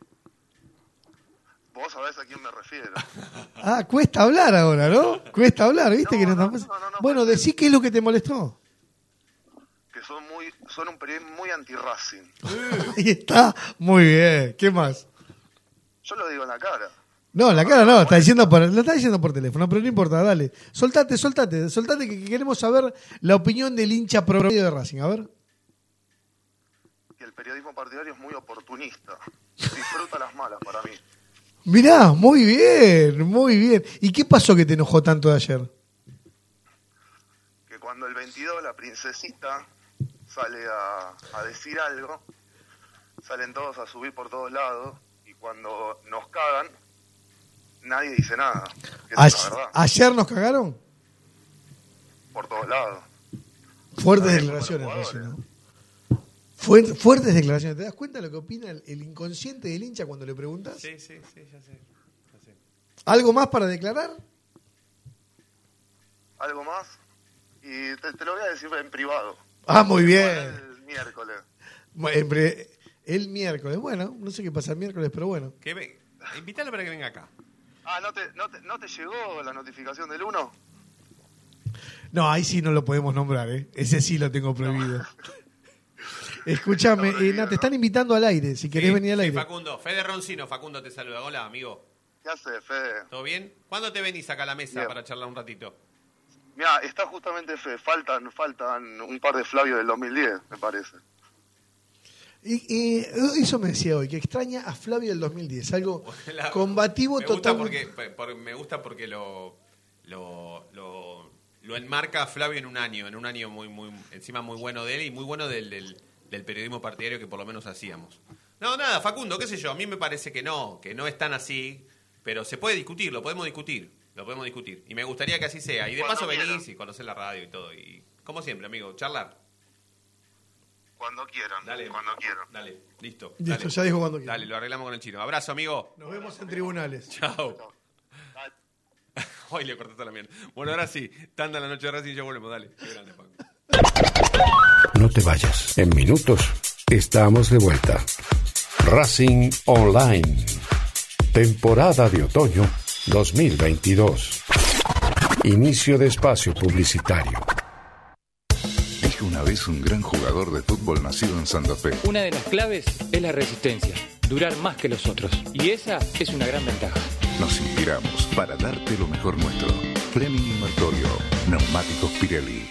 Vos sabés a quién me refiero. (laughs) Ah, cuesta hablar ahora, ¿no? Cuesta hablar, ¿viste No, que no es tan no, fácil? no, no, no, bueno, decí qué es lo que te molestó. Que son muy, son un periodismo muy anti-Racing. (laughs) Ahí está. Muy bien. ¿Qué más? Yo lo digo en la cara. No, la cara no, está diciendo por, lo está diciendo por teléfono, pero no importa, dale. Soltate, soltate, soltate que, que queremos saber la opinión del hincha promedio de Racing. A ver. Que el periodismo partidario es muy oportunista. Disfruta las malas para mí. Mirá, muy bien, muy bien. ¿Y qué pasó que te enojó tanto de ayer? Que cuando el 22 la princesita sale a, a decir algo, salen todos a subir por todos lados y cuando nos cagan, nadie dice nada. ¿Ayer nos cagaron? Por todos lados. Fuertes declaraciones, fuertes declaraciones. ¿Te das cuenta de lo que opina el, el inconsciente del hincha cuando le preguntas? Sí, sí, sí, ya sé. ya sé. ¿Algo más para declarar? ¿Algo más? Y te, te lo voy a decir en privado. Ah, muy bien. El miércoles. El miércoles, bueno, no sé qué pasa el miércoles, pero bueno. Que ve, invítalo para que venga acá. Ah, ¿no te, no, te, ¿no te llegó la notificación del 1? No, ahí sí no lo podemos nombrar, ¿eh? Ese sí lo tengo prohibido. (laughs) Escúchame, No, eh, Nat, te están invitando al aire, si querés Sí, venir al sí, aire. Facundo, Fede Roncino, Facundo te saluda. Hola, amigo. ¿Qué hace, Fede? ¿Todo bien? ¿Cuándo te venís acá a la mesa Bien. para charlar un ratito? Mira, está justamente Fede. Faltan, faltan un par de Flavio del 2010, me parece. Y, y eso me decía hoy, que extraña a Flavio del 2010, algo (laughs) La- combativo me gusta totalmente. porque, por- me gusta porque lo, lo, lo, lo enmarca a Flavio en un año, en un año muy, muy, encima muy bueno de él y muy bueno del, del, del periodismo partidario que por lo menos hacíamos. No, nada, Facundo, qué sé yo, a mí me parece que no, que no es tan así, pero se puede discutir, lo podemos discutir, lo podemos discutir. Y me gustaría que así sea. Y de paso venís y conocés la radio y todo. Y como siempre, amigo, charlar. Cuando quieran, Dale. cuando quieran. Dale, listo. Listo, dale. ya dijo cuando quiera. Dale, lo arreglamos con el chino. Abrazo, amigo. Nos vemos en tribunales. Chao. (laughs) Hoy le cortaste la mierda. Bueno, ahora sí. Tanda la noche de Racing y ya volvemos. Dale. Qué grande, Paco. No te vayas. En minutos estamos de vuelta. Racing Online. Temporada de otoño 2022. Inicio de espacio publicitario. Dijo una vez un gran jugador de fútbol nacido en Santa Fe. Una de las claves es la resistencia, durar más que los otros. Y esa es una gran ventaja. Nos inspiramos para darte lo mejor nuestro. Fleming y Martorio, Neumáticos Pirelli.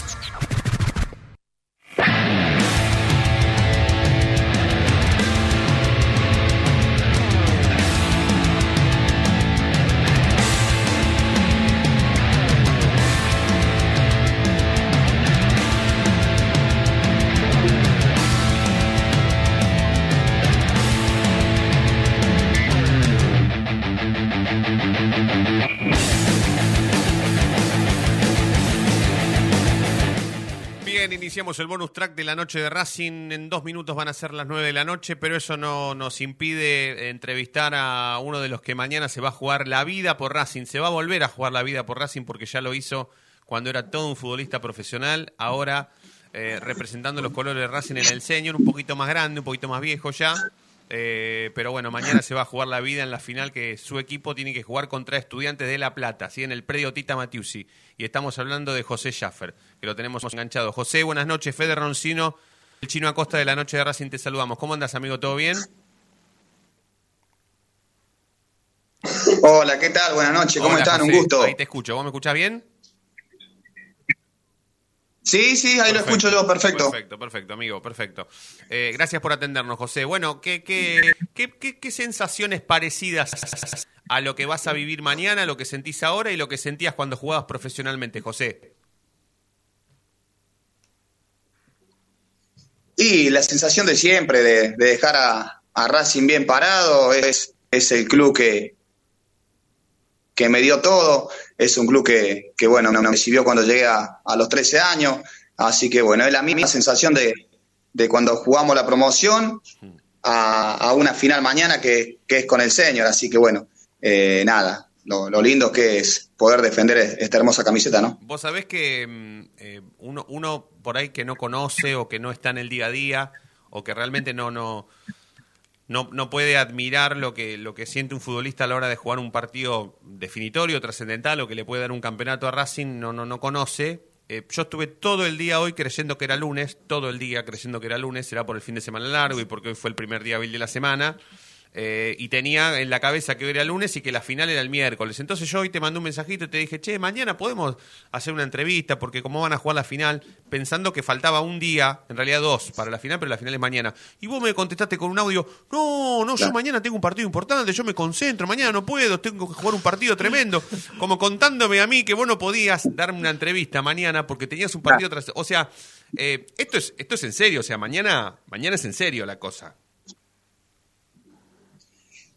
El bonus track de la noche de Racing. En dos minutos van a ser las nueve de la noche, pero eso no nos impide entrevistar a uno de los que mañana se va a jugar la vida por Racing. Se va a volver a jugar la vida por Racing porque ya lo hizo cuando era todo un futbolista profesional. Ahora eh, representando los colores de Racing en el senior, un poquito más grande, un poquito más viejo ya. Eh, pero bueno, mañana se va a jugar la vida en la final que su equipo tiene que jugar contra Estudiantes de La Plata, ¿sí? en el predio Tita Matiusi. Y estamos hablando de José Schaffer, que lo tenemos enganchado. José, buenas noches. Fede Roncino, el chino Acosta de la Noche de Racing, te saludamos. ¿Cómo andas, amigo? ¿Todo bien? Hola, ¿qué tal? Buenas noches, ¿cómo Hola, están? Un gusto. Ahí te escucho. ¿Vos me escuchás bien? Sí, sí, ahí lo escucho yo, perfecto. Perfecto, perfecto, amigo, perfecto. Eh, gracias por atendernos, José. Bueno, ¿qué, qué, qué, qué- qué sensaciones parecidas a lo que vas a vivir mañana, lo que sentís ahora y lo que sentías cuando jugabas profesionalmente, José? Y la sensación de siempre de, de dejar a, a Racing bien parado es, es el club que, que me dio todo, es un club que, que bueno, me recibió cuando llegué a, a los 13 años, así que bueno, es la misma sensación de, de cuando jugamos la promoción a, a una final mañana que, que es con el señor, así que bueno, eh, nada, lo, lo lindo que es poder defender esta hermosa camiseta, ¿no? Vos sabés que mm, eh, uno, uno por ahí que no conoce o que no está en el día a día o que realmente no, no, no, no puede admirar lo que, lo que siente un futbolista a la hora de jugar un partido definitorio, trascendental o que le puede dar un campeonato a Racing, no, no, no conoce. Eh, yo estuve todo el día hoy creyendo que era lunes, todo el día creyendo que era lunes, será por el fin de semana largo y porque hoy fue el primer día hábil de la semana. Eh, y tenía en la cabeza que hoy era lunes y que la final era el miércoles. Entonces yo hoy te mandé un mensajito y te dije, che, mañana podemos hacer una entrevista porque como van a jugar la final, pensando que faltaba un día, en realidad dos, para la final, pero la final es mañana. Y vos me contestaste con un audio, no, no, yo mañana tengo un partido importante, yo me concentro, mañana no puedo, tengo que jugar un partido tremendo. Como contándome a mí que vos no podías darme una entrevista mañana porque tenías un partido tras... O sea, eh, esto, es, esto es en serio, o sea, mañana, mañana es en serio la cosa.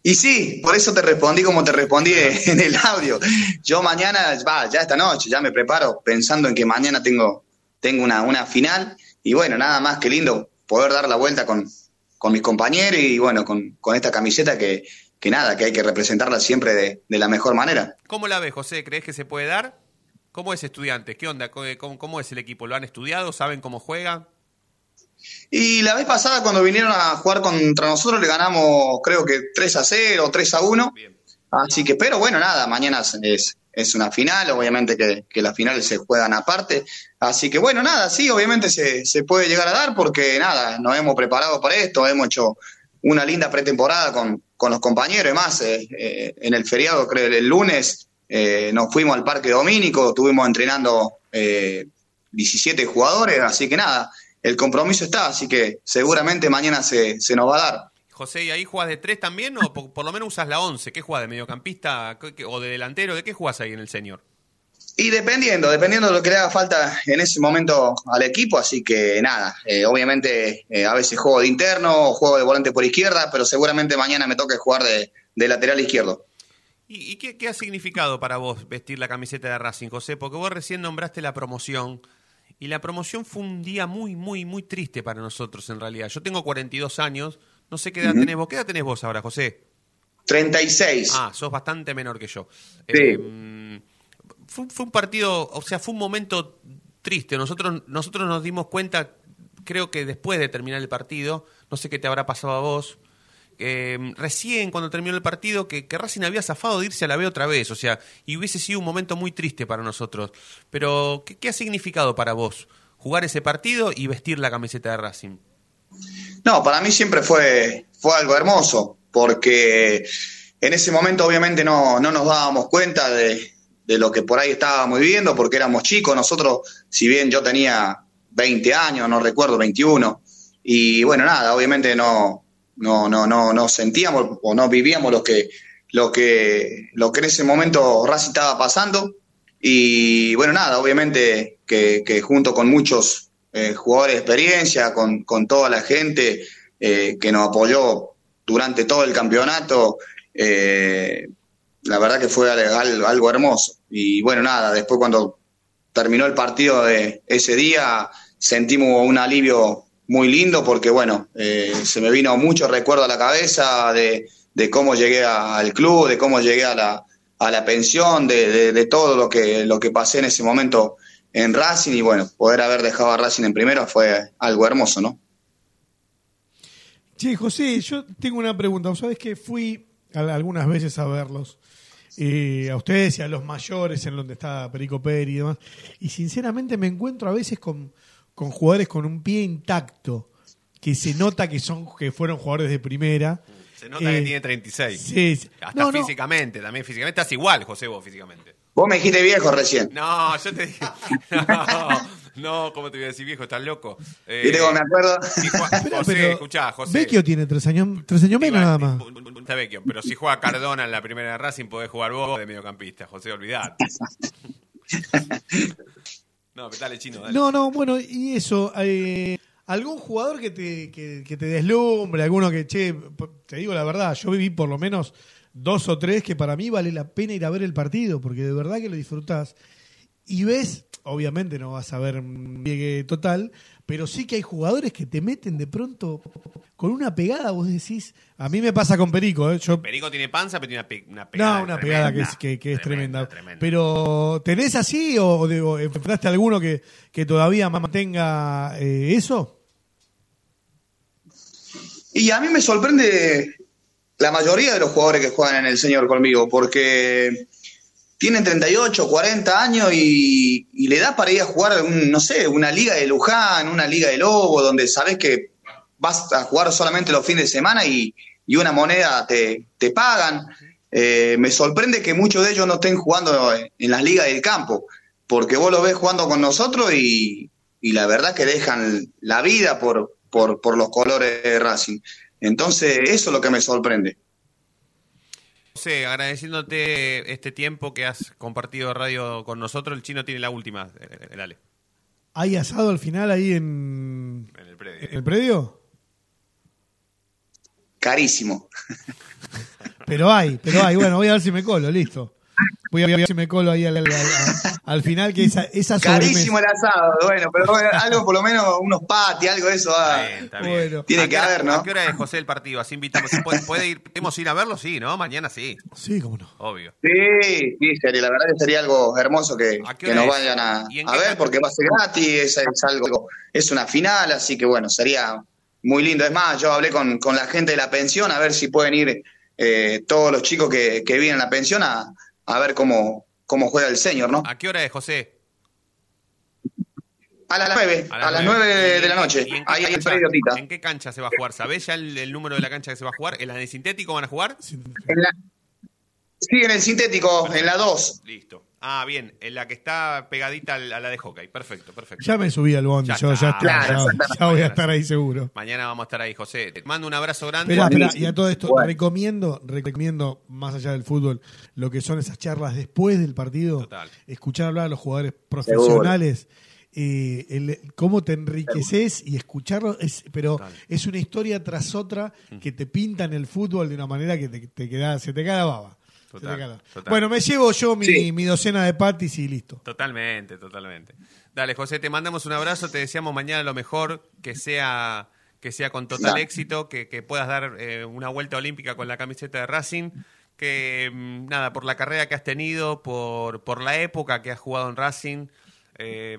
Y sí, por eso te respondí como te respondí (laughs) en el audio. Yo mañana, va, ya esta noche, ya me preparo pensando en que mañana tengo, tengo una, una final. Y bueno, nada más que lindo poder dar la vuelta con, con mis compañeros y bueno, con, con esta camiseta que, que nada, que hay que representarla siempre de, de la mejor manera. ¿Cómo la ves, José? ¿Crees que se puede dar? ¿Cómo es estudiantes? ¿Qué onda? ¿Cómo, cómo es el equipo? ¿Lo han estudiado? ¿Saben cómo juega? Y la vez pasada cuando vinieron a jugar contra nosotros le ganamos creo que 3 a 0, 3 a 1. Así que, pero bueno, nada, mañana es, es una final, obviamente que, que las finales se juegan aparte. Así que bueno, nada, sí, obviamente se, se puede llegar a dar porque nada, nos hemos preparado para esto, hemos hecho una linda pretemporada con, con los compañeros. Además, eh, eh, en el feriado, creo, el lunes, eh, nos fuimos al Parque Domínico, estuvimos entrenando eh, 17 jugadores, así que nada, el compromiso está, así que seguramente mañana se, se nos va a dar. José, ¿y ahí juegas de tres también o por, por lo menos usas la 11? ¿Qué juegas? ¿De mediocampista ¿Qué- qué- o de delantero? ¿De qué juegas ahí en el senior? Y dependiendo, dependiendo de lo que le haga falta en ese momento al equipo, así que nada, eh, obviamente eh, a veces juego de interno, juego de volante por izquierda, pero seguramente mañana me toque jugar de, de lateral izquierdo. ¿Y, y qué, qué ha significado para vos vestir la camiseta de Racing, José? Porque vos recién nombraste la promoción y la promoción fue un día muy, muy, muy triste para nosotros en realidad. Yo tengo 42 años, no sé qué edad tenés vos. ¿Qué edad tenés vos ahora, José? 36. Ah, sos bastante menor que yo. Sí. Eh, fue, fue un partido, o sea, fue un momento triste. Nosotros, nosotros nos dimos cuenta, creo que después de terminar el partido, no sé qué te habrá pasado a vos, eh, recién cuando terminó el partido, que, que Racing había zafado de irse a la B otra vez, o sea, y hubiese sido un momento muy triste para nosotros. Pero, ¿qué, qué ha significado para vos jugar ese partido y vestir la camiseta de Racing? No, para mí siempre fue, fue algo hermoso, porque en ese momento obviamente no, no nos dábamos cuenta de, de lo que por ahí estábamos viviendo, porque éramos chicos, nosotros, si bien yo tenía 20 años, no recuerdo, 21, y bueno, nada, obviamente no, no, no, no, no sentíamos o no vivíamos lo que, lo que, lo que en ese momento Racing estaba pasando, y bueno, nada, obviamente que, que junto con muchos eh, jugadores de experiencia, con, con toda la gente eh, que nos apoyó durante todo el campeonato, eh, la verdad que fue al- al- algo hermoso. Y bueno, nada, después cuando terminó el partido de ese día, sentimos un alivio muy lindo porque bueno, eh, se me vino mucho recuerdo a la cabeza de, de cómo llegué a- al club, de cómo llegué a la, a la pensión, de, de- todo lo que, lo que pasé en ese momento en Racing y bueno, poder haber dejado a Racing en primero fue algo hermoso, ¿no? Che, José, yo tengo una pregunta. Vos sabés que fui al- algunas veces a verlos, eh, a ustedes y a los mayores, en donde está Perico Peri y demás, y sinceramente me encuentro a veces con, con jugadores con un pie intacto, que se nota que son que fueron jugadores de primera. Se nota que Eh, tiene 36. sí, sí. Hasta No, no. físicamente, también físicamente. Estás igual, José, vos físicamente. Vos me dijiste viejo recién. No, yo te dije. (laughs) No, no, ¿cómo te voy a decir viejo? Estás loco. Eh, ¿Viste cómo me acuerdo? si Juan- José, pero escuchá, José. Vecchio tiene tres años, tres años menos nada más. Está vecchio, pero si juega Cardona en la primera de Racing, podés jugar vos de mediocampista, José, olvidate. (laughs) No, pero dale, chino, dale. No, no, bueno, y eso, eh, algún jugador que te, que, que te deslumbre, alguno que, che, te digo la verdad, yo viví por lo menos dos o tres que para mí vale la pena ir a ver el partido, porque de verdad que lo disfrutás. Y ves, obviamente no vas a ver un llegue total, pero sí que hay jugadores que te meten de pronto con una pegada, vos decís, a mí me pasa con Perico, ¿eh? yo Perico tiene panza, pero tiene una, pe- una pegada. no, una pegada que es, que, que es tremenda. Pero, ¿tenés así o, o enfrentaste a alguno que, que todavía mantenga eh, eso? Y a mí me sorprende la mayoría de los jugadores que juegan en el señor conmigo, porque tienen 38, 40 años y, le da para ir a jugar, no sé, una liga de Luján, una liga de Lobo, donde sabes que vas a jugar solamente los fines de semana y, y una moneda te, te pagan. Eh, me sorprende que muchos de ellos no estén jugando en, las ligas del campo, porque vos lo ves jugando con nosotros y, y la verdad que dejan la vida por, por, por los colores de Racing. Entonces, eso es lo que me sorprende. José, agradeciéndote este tiempo que has compartido radio con nosotros, el chino tiene la última. eh, eh, Dale. ¿Hay asado al final ahí en, En el predio. en el predio? Carísimo. (laughs) Pero hay, pero hay. Bueno, voy a ver si me colo, listo. Voy a ver si me colo ahí al, al- al- al final, que esa, esa Carísimo el asado, bueno, pero bueno, algo por lo menos, unos patis, algo de eso. ah, Está bien. Tiene ¿A que haber, ¿no? ¿A qué hora es José el partido? Así invitamos. ¿Se ¿Puede, puede ir, ¿Podemos ir a verlo? Sí, ¿no? Mañana sí. Sí, cómo no. Obvio. Sí, sí, sería, la verdad que sería algo hermoso que, que nos es? vayan a, ¿Y en ver porque va a ser gratis, es, es algo, es una final, así que bueno, sería muy lindo. Es más, yo hablé con, con la gente de la pensión a ver si pueden ir eh, todos los chicos que, que vienen a la pensión a, a ver cómo, cómo juega el señor, ¿no? ¿A qué hora es, José? A las nueve, a las nueve. nueve ¿Y de la noche, y en qué ahí en el Tita. ¿En qué cancha se va a jugar? ¿Sabés ya el, el número de la cancha que se va a jugar? ¿En la de sintético van a jugar? En la- sí, en el sintético, en la 2. Listo. Ah, bien, en la que está pegadita a la de hockey. Perfecto, perfecto. Ya me subí al bondi, Ya yo está. ya, está, Claro, ya- voy a estar ahí seguro. Mañana vamos a estar ahí, José. Te mando un abrazo grande. Y a todo esto, recomiendo, recomiendo, más allá del fútbol, lo que son esas charlas después del partido, Total. escuchar hablar a los jugadores profesionales, eh, el- cómo te enriqueces y escucharlo, es, pero es una historia tras otra que te pintan el fútbol de una manera que te, te queda, se te queda la baba. Total, total. Bueno, me llevo yo mi, Sí. mi docena de patis y listo. Totalmente, totalmente. Dale, José, te mandamos un abrazo, te deseamos mañana lo mejor, que sea, que sea con total éxito, que, que puedas dar eh, una vuelta olímpica con la camiseta de Racing, que mm, nada, por la carrera que has tenido, por, por la época que has jugado en Racing eh,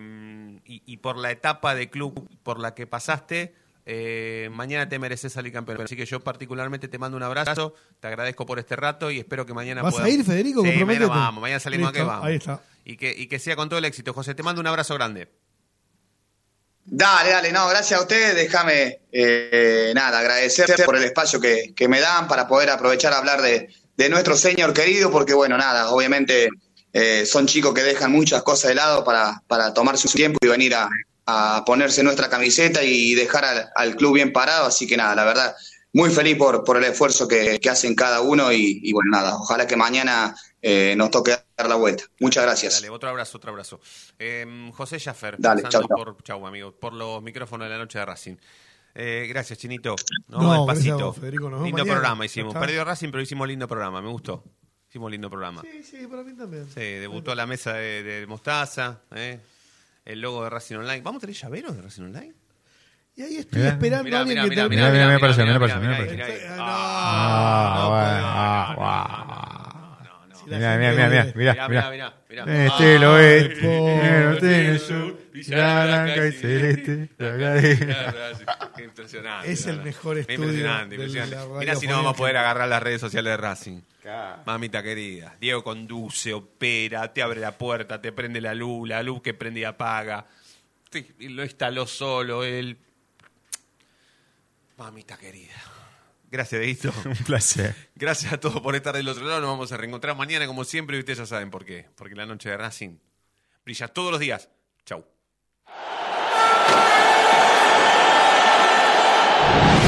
y, y por la etapa de club por la que pasaste. Eh, mañana te mereces salir campeón. Así que yo particularmente te mando un abrazo, te agradezco por este rato y espero que mañana ¿Vas a puedas- ir, Federico? Sí, mañana vamos, mañana salimos Listo, a que vamos. ahí está. Y que, y que sea con todo el éxito. José, te mando un abrazo grande. Dale, dale, no, gracias a ustedes. Déjame, eh, nada, agradecer por el espacio que, que me dan para poder aprovechar a hablar de, de nuestro señor querido, porque bueno, nada, obviamente eh, son chicos que dejan muchas cosas de lado para, para tomarse su tiempo y venir a, a ponerse nuestra camiseta y dejar al, al club bien parado. Así que nada, la verdad, muy feliz por, por el esfuerzo que, que hacen cada uno y, y bueno, nada, ojalá que mañana eh, nos toque dar la vuelta. Muchas gracias. Dale, otro abrazo, otro abrazo. Eh, José Schaffer, Dale, pasando chau, chau. por, chau, amigo, por los micrófonos de la noche de Racing. Eh, gracias, Chinito. No, a despacito. vos, Federico. Lindo mañana. programa hicimos. Perdió Racing, pero hicimos lindo programa. Me gustó. Hicimos lindo programa. Sí, sí, para mí también. Sí, debutó la mesa de, de Mostaza, eh, el logo de Racing Online. ¿Vamos a tener llaveros de Racing Online? Y ahí estoy Mirá. esperando Mirá, a alguien mirá, que termine. Mirá, mirá, mirá, mirá, parece, mirá, mirá, mirá, parece, mirá, mirá, mirá, parece. mirá. Ah, bueno, ah. Mirá, mirá, mirá, mirá, mirá, Mirá, mirá. Este lo Ay, es, po- pero tiene su la blanca y celeste, impresionante. Es el mejor estudio Impresionante, impresionante. la Mirá si no vamos a poder agarrar las redes sociales de Racing. Mamita querida. Diego conduce, opera, te abre la puerta, te prende la luz, la luz que prende y apaga. Y lo instaló solo él. Mamita querida. Gracias, Deito. (laughs) Un placer. Gracias a todos por estar del otro lado. Nos vamos a reencontrar mañana, como siempre, y ustedes ya saben por qué. Porque la noche de Racing brilla todos los días. Chau. Bye.